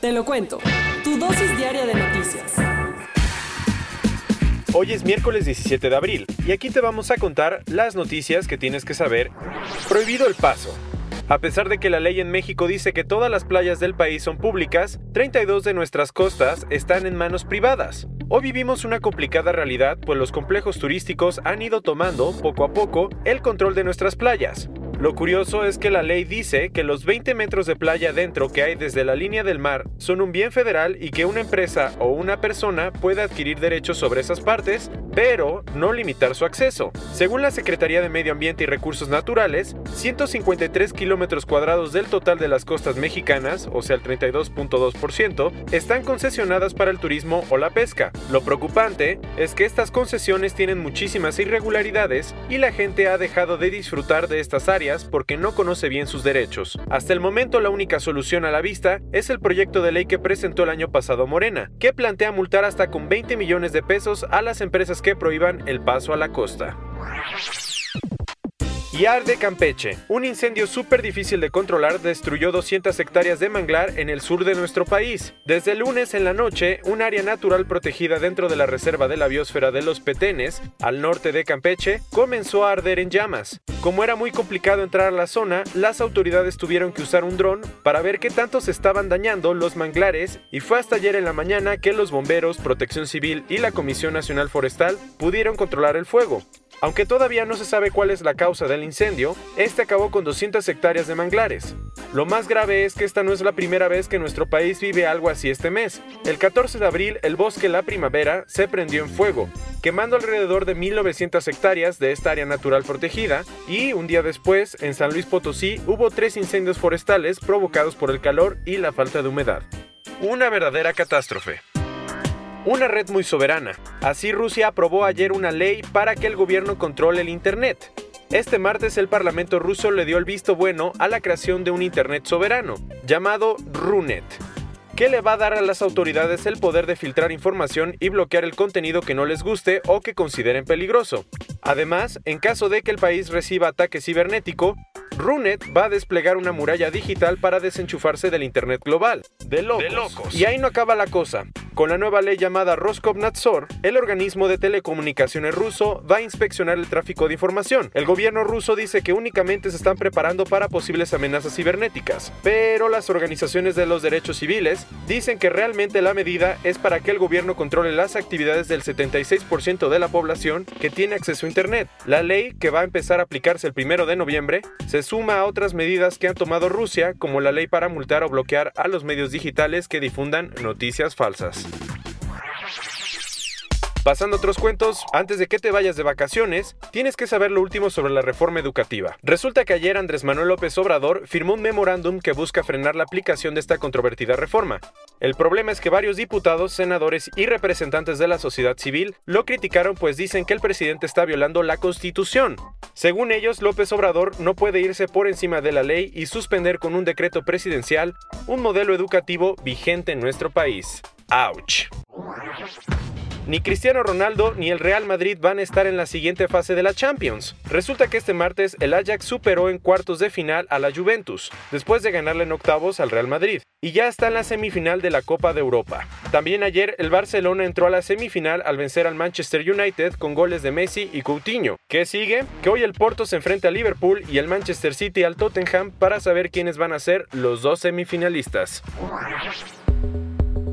Te lo cuento. Tu dosis diaria de noticias. Hoy es miércoles 17 de abril y aquí te vamos a contar las noticias que tienes que saber. Prohibido el paso. A pesar de que la ley en México dice que todas las playas del país son públicas, 32 de nuestras costas están en manos privadas. Hoy vivimos una complicada realidad, pues los complejos turísticos han ido tomando, poco a poco, el control de nuestras playas. Lo curioso es que la ley dice que los 20 metros de playa dentro que hay desde la línea del mar son un bien federal y que una empresa o una persona puede adquirir derechos sobre esas partes, pero no limitar su acceso. Según la Secretaría de Medio Ambiente y Recursos Naturales, 153 kilómetros cuadrados del total de las costas mexicanas, o sea el 32.2%, están concesionadas para el turismo o la pesca. Lo preocupante es que estas concesiones tienen muchísimas irregularidades y la gente ha dejado de disfrutar de estas áreas porque no conoce bien sus derechos. Hasta el momento la única solución a la vista es el proyecto de ley que presentó el año pasado Morena, que plantea multar hasta con 20 millones de pesos a las empresas que prohíban el paso a la costa. Y arde Campeche. Un incendio súper difícil de controlar destruyó 200 hectáreas de manglar en el sur de nuestro país. Desde el lunes en la noche, un área natural protegida dentro de la reserva de la biosfera de los Petenes, al norte de Campeche, comenzó a arder en llamas. Como era muy complicado entrar a la zona, las autoridades tuvieron que usar un dron para ver qué tanto se estaban dañando los manglares y fue hasta ayer en la mañana que los bomberos, Protección Civil y la Comisión Nacional Forestal pudieron controlar el fuego. Aunque todavía no se sabe cuál es la causa del incendio, este acabó con 200 hectáreas de manglares. Lo más grave es que esta no es la primera vez que nuestro país vive algo así este mes. El 14 de abril, el bosque La Primavera se prendió en fuego, quemando alrededor de 1900 hectáreas de esta área natural protegida, y un día después, en San Luis Potosí, hubo tres incendios forestales provocados por el calor y la falta de humedad. Una verdadera catástrofe una red muy soberana. Así Rusia aprobó ayer una ley para que el gobierno controle el Internet. Este martes el Parlamento ruso le dio el visto bueno a la creación de un Internet soberano, llamado RUNET, que le va a dar a las autoridades el poder de filtrar información y bloquear el contenido que no les guste o que consideren peligroso. Además, en caso de que el país reciba ataque cibernético, Runet va a desplegar una muralla digital para desenchufarse del Internet global. De locos. Y ahí no acaba la cosa. Con la nueva ley llamada Roskomnadzor, el organismo de telecomunicaciones ruso va a inspeccionar el tráfico de información. El gobierno ruso dice que únicamente se están preparando para posibles amenazas cibernéticas, pero las organizaciones de los derechos civiles dicen que realmente la medida es para que el gobierno controle las actividades del 76% de la población que tiene acceso a Internet. La ley, que va a empezar a aplicarse el primero de noviembre, se suma a otras medidas que han tomado Rusia, como la ley para multar o bloquear a los medios digitales que difundan noticias falsas. Pasando a otros cuentos, antes de que te vayas de vacaciones, tienes que saber lo último sobre la reforma educativa. Resulta que ayer Andrés Manuel López Obrador firmó un memorándum que busca frenar la aplicación de esta controvertida reforma. El problema es que varios diputados, senadores y representantes de la sociedad civil lo criticaron pues dicen que el presidente está violando la constitución. Según ellos, López Obrador no puede irse por encima de la ley y suspender con un decreto presidencial un modelo educativo vigente en nuestro país. ¡Auch! Ni Cristiano Ronaldo ni el Real Madrid van a estar en la siguiente fase de la Champions. Resulta que este martes el Ajax superó en cuartos de final a la Juventus, después de ganarle en octavos al Real Madrid, y ya está en la semifinal de la Copa de Europa. También ayer el Barcelona entró a la semifinal al vencer al Manchester United con goles de Messi y Coutinho. ¿Qué sigue? Que hoy el Porto se enfrenta a Liverpool y el Manchester City al Tottenham para saber quiénes van a ser los dos semifinalistas.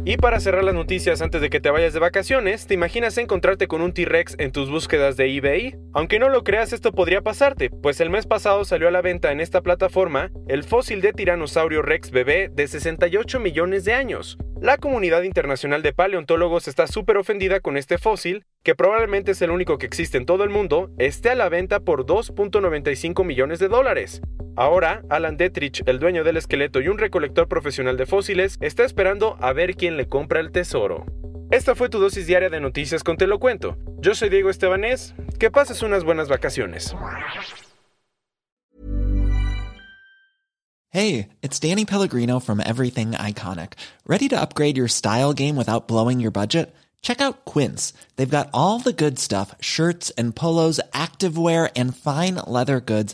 Y para cerrar las noticias antes de que te vayas de vacaciones, ¿te imaginas encontrarte con un T-Rex en tus búsquedas de eBay? Aunque no lo creas, esto podría pasarte, pues el mes pasado salió a la venta en esta plataforma el fósil de tiranosaurio Rex bebé de 68 millones de años. La comunidad internacional de paleontólogos está súper ofendida con este fósil, que probablemente es el único que existe en todo el mundo, esté a la venta por 2.95 millones de dólares. Ahora, Alan Detrich, el dueño del esqueleto y un recolector profesional de fósiles, está esperando a ver quién le compra el tesoro. Esta fue tu dosis diaria de noticias con Te lo cuento. Yo soy Diego Estebanés. Que pases unas buenas vacaciones. Hey, it's Danny Pellegrino from Everything Iconic. Ready to upgrade your style game without blowing your budget? Check out Quince. They've got all the good stuff shirts and polos, activewear, and fine leather goods,